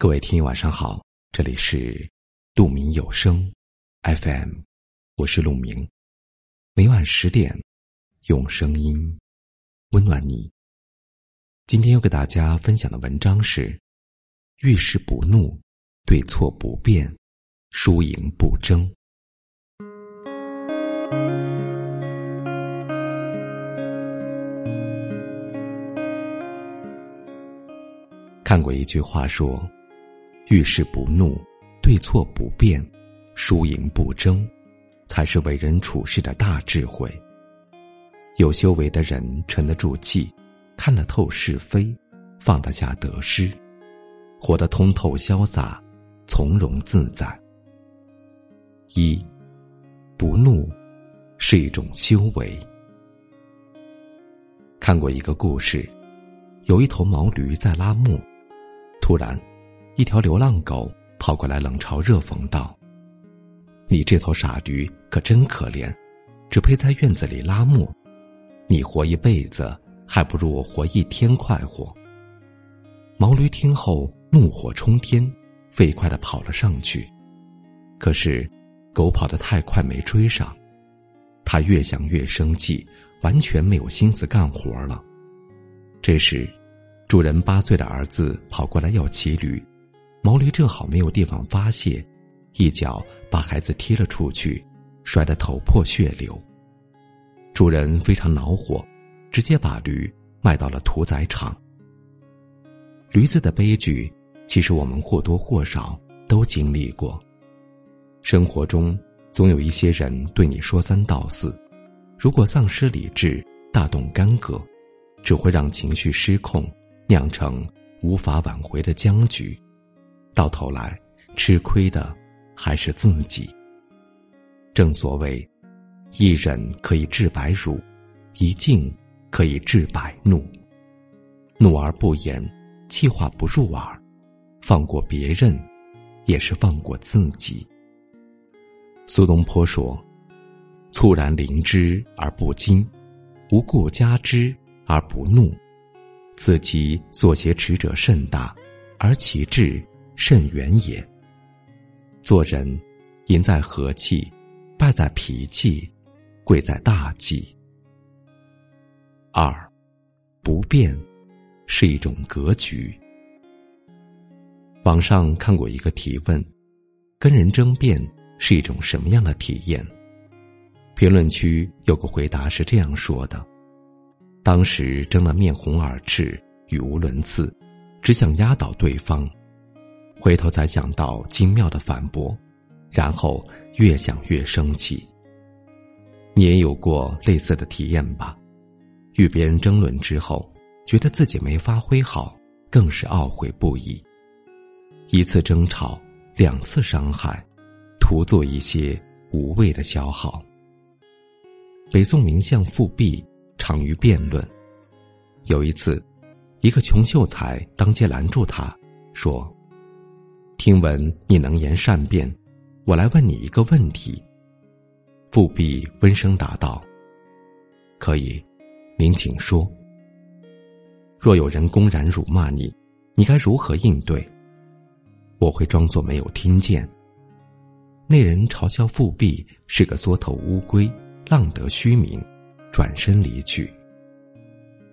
各位听友晚上好，这里是鹿鸣有声 FM，我是鹿鸣，每晚十点用声音温暖你。今天要给大家分享的文章是：遇事不怒，对错不辩，输赢不争。看过一句话说。遇事不怒，对错不辩，输赢不争，才是为人处事的大智慧。有修为的人沉得住气，看得透是非，放得下得失，活得通透潇洒，从容自在。一，不怒，是一种修为。看过一个故事，有一头毛驴在拉磨，突然。一条流浪狗跑过来，冷嘲热讽道：“你这头傻驴可真可怜，只配在院子里拉磨。你活一辈子，还不如我活一天快活。”毛驴听后怒火冲天，飞快的跑了上去。可是，狗跑得太快，没追上。他越想越生气，完全没有心思干活了。这时，主人八岁的儿子跑过来要骑驴。毛驴正好没有地方发泄，一脚把孩子踢了出去，摔得头破血流。主人非常恼火，直接把驴卖到了屠宰场。驴子的悲剧，其实我们或多或少都经历过。生活中总有一些人对你说三道四，如果丧失理智，大动干戈，只会让情绪失控，酿成无法挽回的僵局。到头来，吃亏的还是自己。正所谓，一忍可以治百辱，一静可以治百怒。怒而不言，气化不入耳，放过别人，也是放过自己。苏东坡说：“猝然临之而不惊，无故加之而不怒。自其所挟持者甚大，而其志。”甚远也。做人，赢在和气，败在脾气，贵在大计。二，不变，是一种格局。网上看过一个提问：跟人争辩是一种什么样的体验？评论区有个回答是这样说的：当时争得面红耳赤，语无伦次，只想压倒对方。回头才想到精妙的反驳，然后越想越生气。你也有过类似的体验吧？与别人争论之后，觉得自己没发挥好，更是懊悔不已。一次争吵，两次伤害，徒做一些无谓的消耗。北宋名相富弼常于辩论。有一次，一个穷秀才当街拦住他，说。听闻你能言善辩，我来问你一个问题。富弼温声答道：“可以，您请说。若有人公然辱骂你，你该如何应对？”我会装作没有听见。那人嘲笑富弼是个缩头乌龟，浪得虚名，转身离去。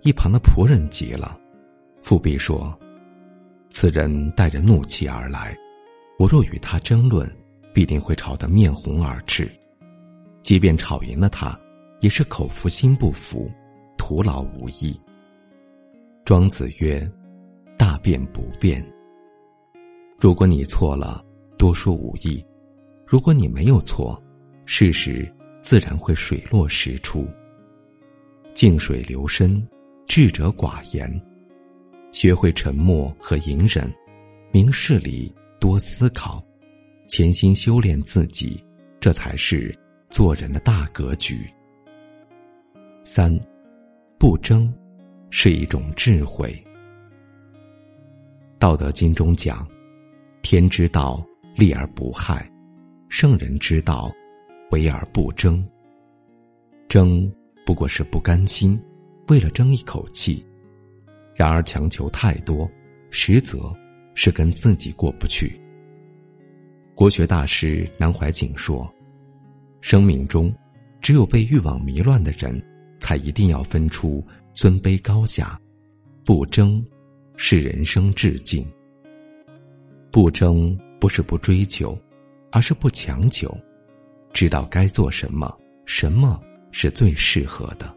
一旁的仆人急了，富弼说。此人带着怒气而来，我若与他争论，必定会吵得面红耳赤。即便吵赢了他，也是口服心不服，徒劳无益。庄子曰：“大辩不辩。”如果你错了，多说无益；如果你没有错，事实自然会水落石出。静水流深，智者寡言。学会沉默和隐忍，明事理，多思考，潜心修炼自己，这才是做人的大格局。三，不争，是一种智慧。道德经中讲：“天之道，利而不害；圣人之道，为而不争。”争不过是不甘心，为了争一口气。然而，强求太多，实则是跟自己过不去。国学大师南怀瑾说：“生命中，只有被欲望迷乱的人，才一定要分出尊卑高下。不争，是人生致敬。不争不是不追求，而是不强求，知道该做什么，什么是最适合的。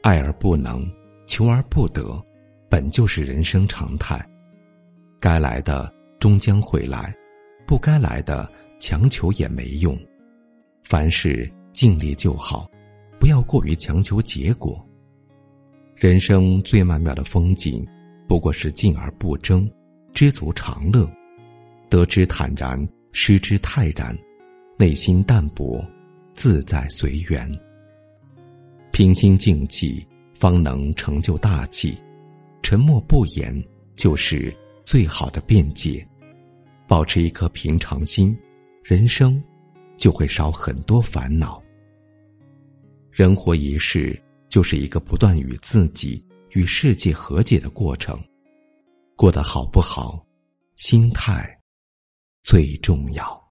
爱而不能，求而不得，本就是人生常态。该来的终将会来。”不该来的，强求也没用。凡事尽力就好，不要过于强求结果。人生最曼妙的风景，不过是静而不争，知足常乐，得之坦然，失之泰然，内心淡泊，自在随缘。平心静气，方能成就大器；沉默不言，就是最好的辩解。保持一颗平常心，人生就会少很多烦恼。人活一世，就是一个不断与自己、与世界和解的过程。过得好不好，心态最重要。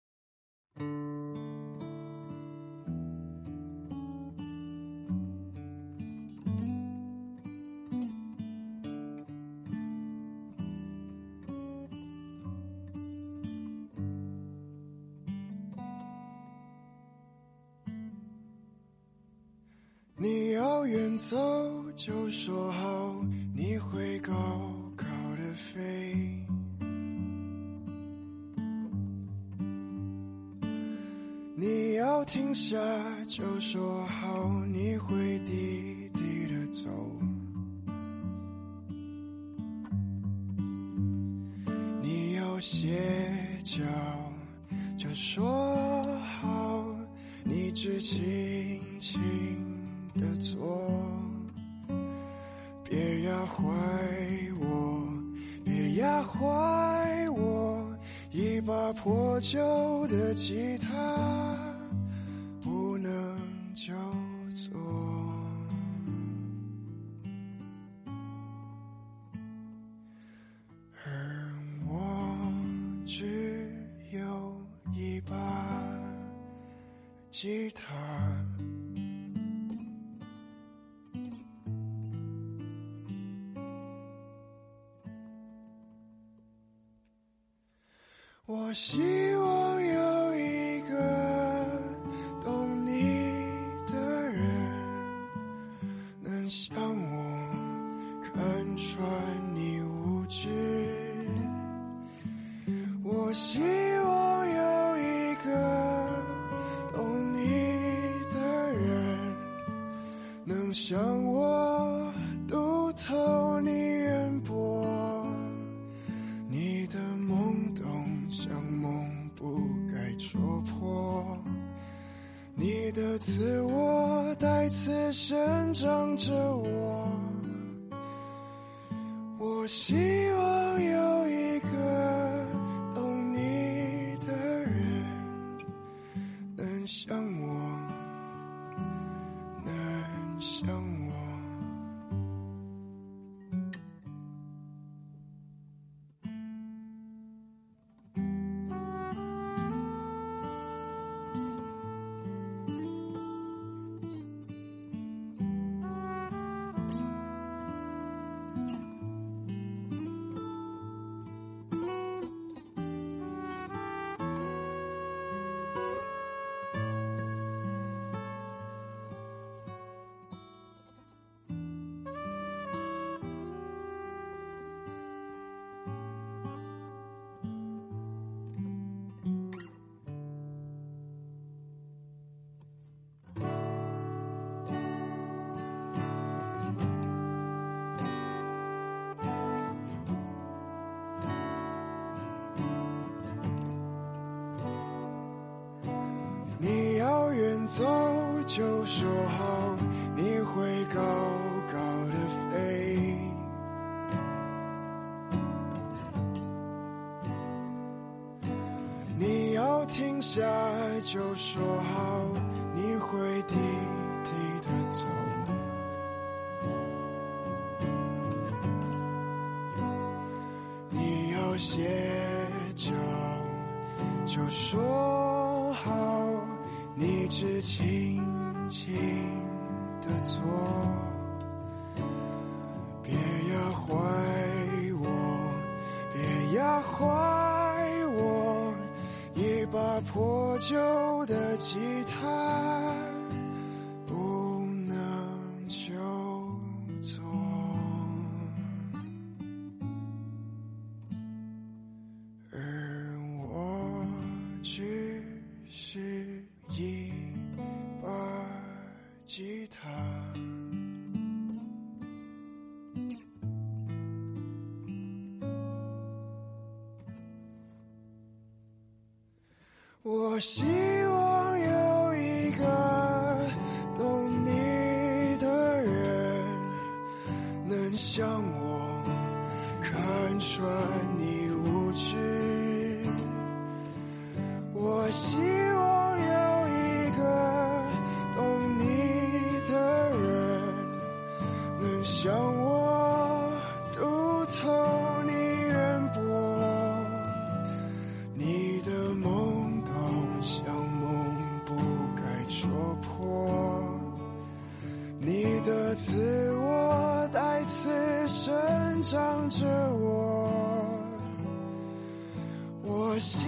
你要远走，就说好你会高高的飞。你要停下，就说好你会低低的走。你要歇脚，就说好你只轻轻。的错，别压坏我，别压坏我，一把破旧的吉他不能就错，而我只有一把吉他。我希望有一个懂你的人，能像我看穿你无知。我希你的自我再次生长着我，我希望有一走就说好，你会高高的飞。你要停下就说好，你会低低的走。你。要歇脚，就说好，是轻轻的做，别压坏我，别压坏我，一把破旧的吉他。吉他。我心自我带刺生长着我，我希